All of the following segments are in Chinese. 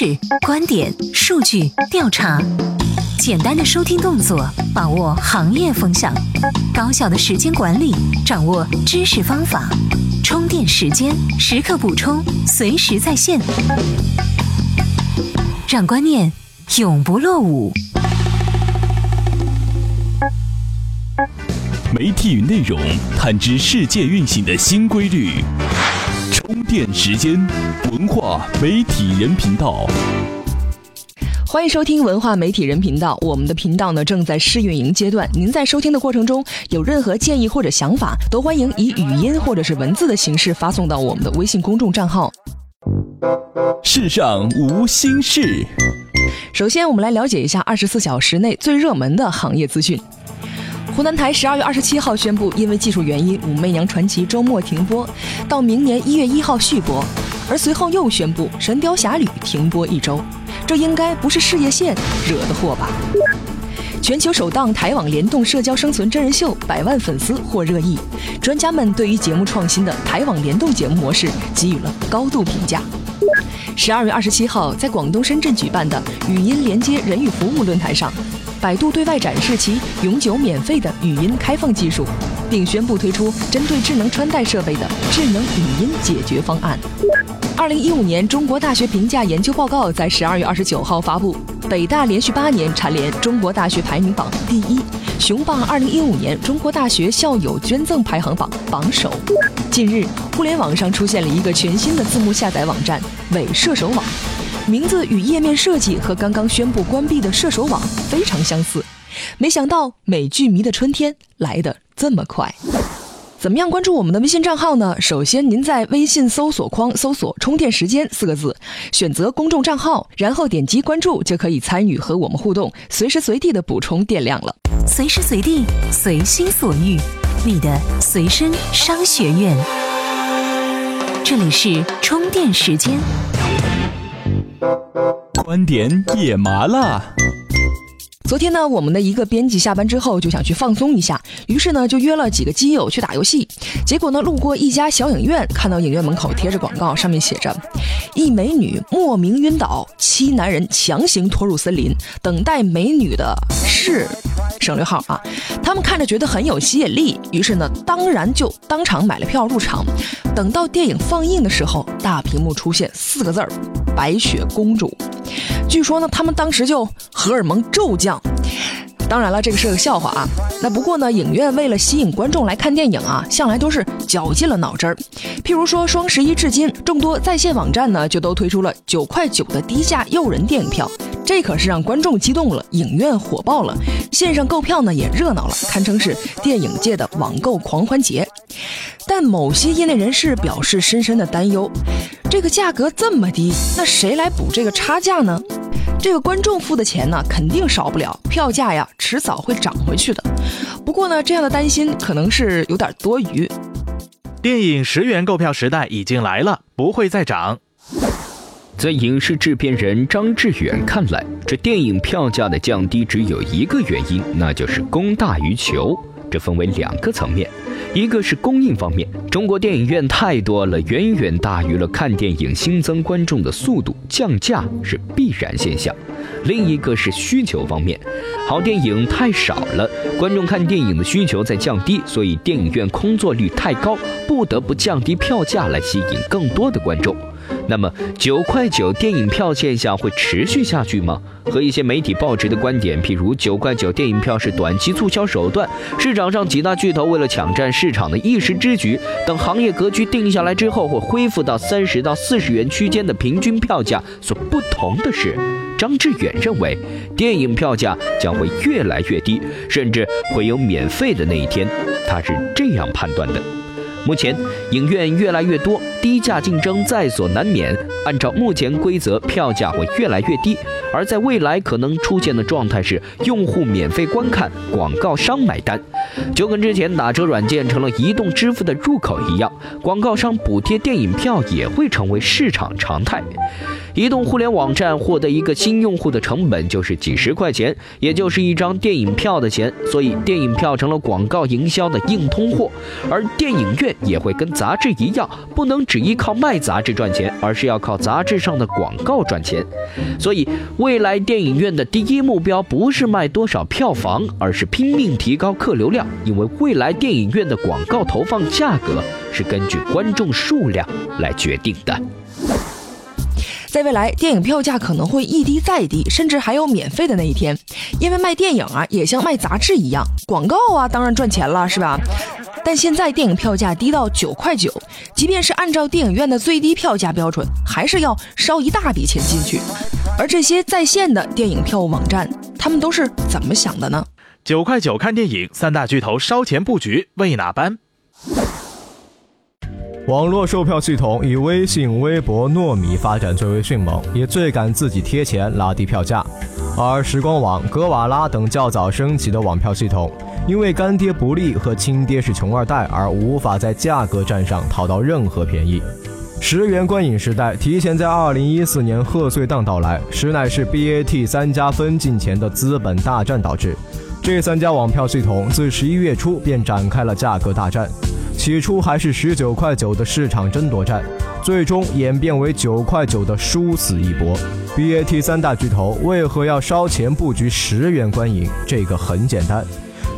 识、观点、数据、调查，简单的收听动作，把握行业风向；高效的时间管理，掌握知识方法；充电时间，时刻补充，随时在线，让观念永不落伍。媒体与内容探知世界运行的新规律。充电时间，文化媒体人频道。欢迎收听文化媒体人频道。我们的频道呢正在试运营阶段，您在收听的过程中有任何建议或者想法，都欢迎以语音或者是文字的形式发送到我们的微信公众账号。世上无心事。首先，我们来了解一下二十四小时内最热门的行业资讯。湖南台十二月二十七号宣布，因为技术原因，《武媚娘传奇》周末停播，到明年一月一号续播。而随后又宣布，《神雕侠侣》停播一周。这应该不是事业线惹的祸吧？全球首档台网联动社交生存真人秀，百万粉丝获热议。专家们对于节目创新的台网联动节目模式给予了高度评价。十二月二十七号，在广东深圳举办的语音连接人与服务论坛上。百度对外展示其永久免费的语音开放技术，并宣布推出针对智能穿戴设备的智能语音解决方案。二零一五年中国大学评价研究报告在十二月二十九号发布，北大连续八年蝉联中国大学排名榜第一，雄霸二零一五年中国大学校友捐赠排行榜榜首。近日，互联网上出现了一个全新的字幕下载网站——伪射手网。名字与页面设计和刚刚宣布关闭的射手网非常相似，没想到美剧迷的春天来得这么快。怎么样关注我们的微信账号呢？首先，您在微信搜索框搜索“充电时间”四个字，选择公众账号，然后点击关注，就可以参与和我们互动，随时随地的补充电量了。随时随地，随心所欲，你的随身商学院。这里是充电时间。观点也麻辣。昨天呢，我们的一个编辑下班之后就想去放松一下，于是呢就约了几个基友去打游戏。结果呢，路过一家小影院，看到影院门口贴着广告，上面写着：“一美女莫名晕倒，七男人强行拖入森林，等待美女的是。”省略号啊，他们看着觉得很有吸引力，于是呢，当然就当场买了票入场。等到电影放映的时候，大屏幕出现四个字儿：“白雪公主。”据说呢，他们当时就荷尔蒙骤降。当然了，这个是个笑话啊。那不过呢，影院为了吸引观众来看电影啊，向来都是绞尽了脑汁儿。譬如说双十一至今，众多在线网站呢就都推出了九块九的低价诱人电影票。这可是让观众激动了，影院火爆了，线上购票呢也热闹了，堪称是电影界的网购狂欢节。但某些业内人士表示深深的担忧：这个价格这么低，那谁来补这个差价呢？这个观众付的钱呢，肯定少不了，票价呀，迟早会涨回去的。不过呢，这样的担心可能是有点多余。电影十元购票时代已经来了，不会再涨。在影视制片人张志远看来，这电影票价的降低只有一个原因，那就是供大于求。这分为两个层面，一个是供应方面，中国电影院太多了，远远大于了看电影新增观众的速度，降价是必然现象；另一个是需求方面，好电影太少了，观众看电影的需求在降低，所以电影院空座率太高，不得不降低票价来吸引更多的观众。那么九块九电影票现象会持续下去吗？和一些媒体报纸的观点，譬如九块九电影票是短期促销手段，市场上几大巨头为了抢占市场的一时之举，等行业格局定下来之后，会恢复到三十到四十元区间的平均票价。所不同的是，张志远认为，电影票价将会越来越低，甚至会有免费的那一天。他是这样判断的。目前影院越来越多，低价竞争在所难免。按照目前规则，票价会越来越低，而在未来可能出现的状态是，用户免费观看，广告商买单，就跟之前打车软件成了移动支付的入口一样，广告商补贴电影票也会成为市场常态。移动互联网站获得一个新用户的成本就是几十块钱，也就是一张电影票的钱，所以电影票成了广告营销的硬通货。而电影院也会跟杂志一样，不能只依靠卖杂志赚钱，而是要靠杂志上的广告赚钱。所以，未来电影院的第一目标不是卖多少票房，而是拼命提高客流量，因为未来电影院的广告投放价格是根据观众数量来决定的。在未来，电影票价可能会一低再低，甚至还有免费的那一天。因为卖电影啊，也像卖杂志一样，广告啊，当然赚钱了，是吧？但现在电影票价低到九块九，即便是按照电影院的最低票价标准，还是要烧一大笔钱进去。而这些在线的电影票务网站，他们都是怎么想的呢？九块九看电影，三大巨头烧钱布局，为哪般？网络售票系统以微信、微博、糯米发展最为迅猛，也最敢自己贴钱拉低票价。而时光网、格瓦拉等较早升级的网票系统，因为干爹不利和亲爹是穷二代而无法在价格战上讨到任何便宜。十元观影时代提前在二零一四年贺岁档到来，实乃是 BAT 三家分进前的资本大战导致。这三家网票系统自十一月初便展开了价格大战。起初还是十九块九的市场争夺战，最终演变为九块九的殊死一搏。BAT 三大巨头为何要烧钱布局十元观影？这个很简单，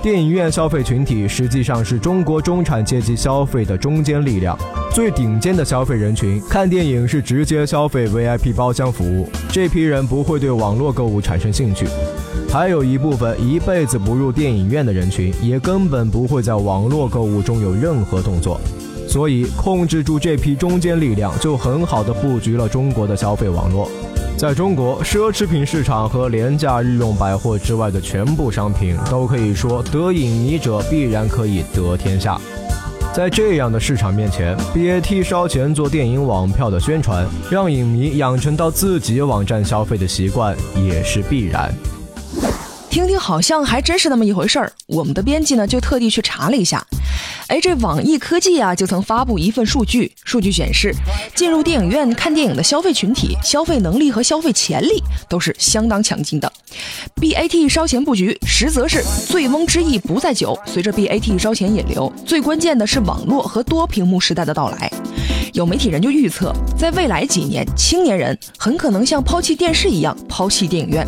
电影院消费群体实际上是中国中产阶级消费的中坚力量，最顶尖的消费人群看电影是直接消费 VIP 包厢服务，这批人不会对网络购物产生兴趣。还有一部分一辈子不入电影院的人群，也根本不会在网络购物中有任何动作，所以控制住这批中坚力量，就很好的布局了中国的消费网络。在中国，奢侈品市场和廉价日用百货之外的全部商品，都可以说得影迷者必然可以得天下。在这样的市场面前，BAT 烧钱做电影网票的宣传，让影迷养成到自己网站消费的习惯，也是必然。听听，好像还真是那么一回事儿。我们的编辑呢，就特地去查了一下。哎，这网易科技啊，就曾发布一份数据，数据显示，进入电影院看电影的消费群体，消费能力和消费潜力都是相当强劲的。BAT 烧钱布局，实则是醉翁之意不在酒。随着 BAT 烧钱引流，最关键的是网络和多屏幕时代的到来。有媒体人就预测，在未来几年，青年人很可能像抛弃电视一样抛弃电影院。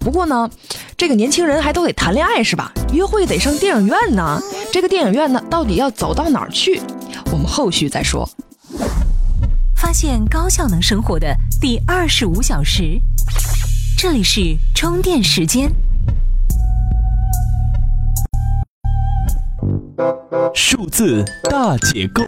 不过呢，这个年轻人还都得谈恋爱是吧？约会得上电影院呢。这个电影院呢，到底要走到哪儿去？我们后续再说。发现高效能生活的第二十五小时，这里是充电时间。数字大解构。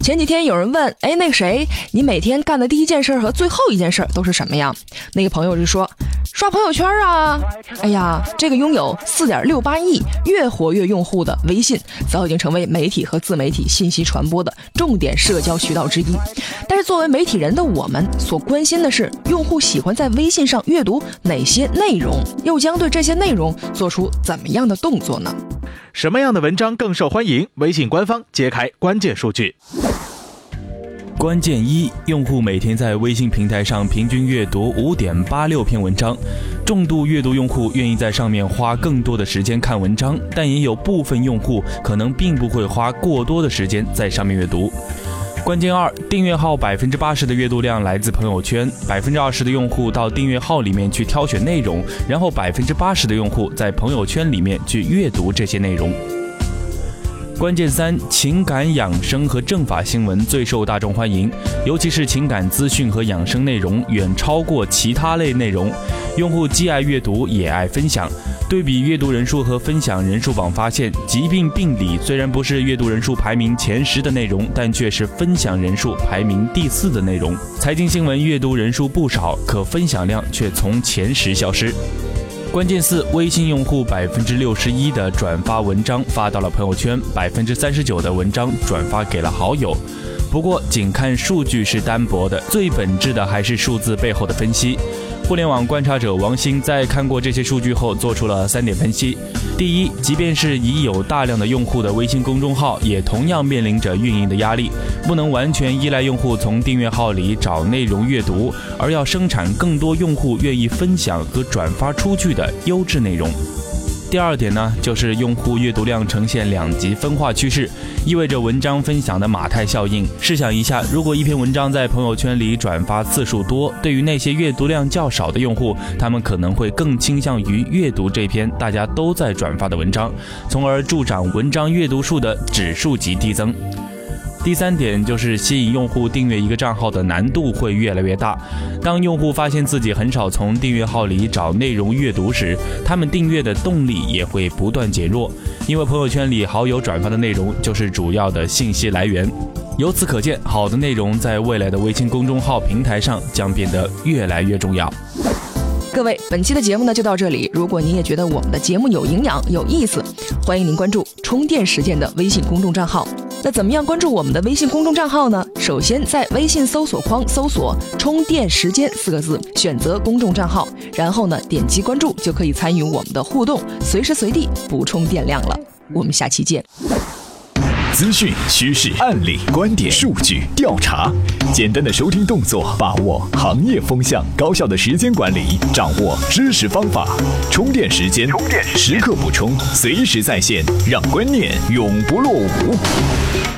前几天有人问，哎，那个谁，你每天干的第一件事和最后一件事都是什么呀？那个朋友就说，刷朋友圈啊。哎呀，这个拥有四点六八亿月活跃用户的微信，早已经成为媒体和自媒体信息传播的重点社交渠道之一。但是作为媒体人的我们，所关心的是，用户喜欢在微信上阅读哪些内容，又将对这些内容做出怎么样的动作呢？什么样的文章更受欢迎？微信官方揭开关键数据。关键一：用户每天在微信平台上平均阅读五点八六篇文章。重度阅读用户愿意在上面花更多的时间看文章，但也有部分用户可能并不会花过多的时间在上面阅读。关键二：订阅号百分之八十的阅读量来自朋友圈，百分之二十的用户到订阅号里面去挑选内容，然后百分之八十的用户在朋友圈里面去阅读这些内容。关键三：情感养生和政法新闻最受大众欢迎，尤其是情感资讯和养生内容远超过其他类内容。用户既爱阅读也爱分享。对比阅读人数和分享人数榜发现，疾病病理虽然不是阅读人数排名前十的内容，但却是分享人数排名第四的内容。财经新闻阅读人数不少，可分享量却从前十消失。关键四：微信用户百分之六十一的转发文章发到了朋友圈，百分之三十九的文章转发给了好友。不过，仅看数据是单薄的，最本质的还是数字背后的分析。互联网观察者王兴在看过这些数据后，做出了三点分析。第一，即便是已有大量的用户的微信公众号，也同样面临着运营的压力，不能完全依赖用户从订阅号里找内容阅读，而要生产更多用户愿意分享和转发出去的优质内容。第二点呢，就是用户阅读量呈现两极分化趋势，意味着文章分享的马太效应。试想一下，如果一篇文章在朋友圈里转发次数多，对于那些阅读量较少的用户，他们可能会更倾向于阅读这篇大家都在转发的文章，从而助长文章阅读数的指数级递增。第三点就是吸引用户订阅一个账号的难度会越来越大。当用户发现自己很少从订阅号里找内容阅读时，他们订阅的动力也会不断减弱，因为朋友圈里好友转发的内容就是主要的信息来源。由此可见，好的内容在未来的微信公众号平台上将变得越来越重要。各位，本期的节目呢就到这里。如果您也觉得我们的节目有营养、有意思，欢迎您关注“充电时间”的微信公众账号。那怎么样关注我们的微信公众账号呢？首先在微信搜索框搜索“充电时间”四个字，选择公众账号，然后呢点击关注，就可以参与我们的互动，随时随地补充电量了。我们下期见。资讯、趋势、案例、观点、数据、调查，简单的收听动作，把握行业风向；高效的时间管理，掌握知识方法。充电时间，充电时刻补充，随时在线，让观念永不落伍。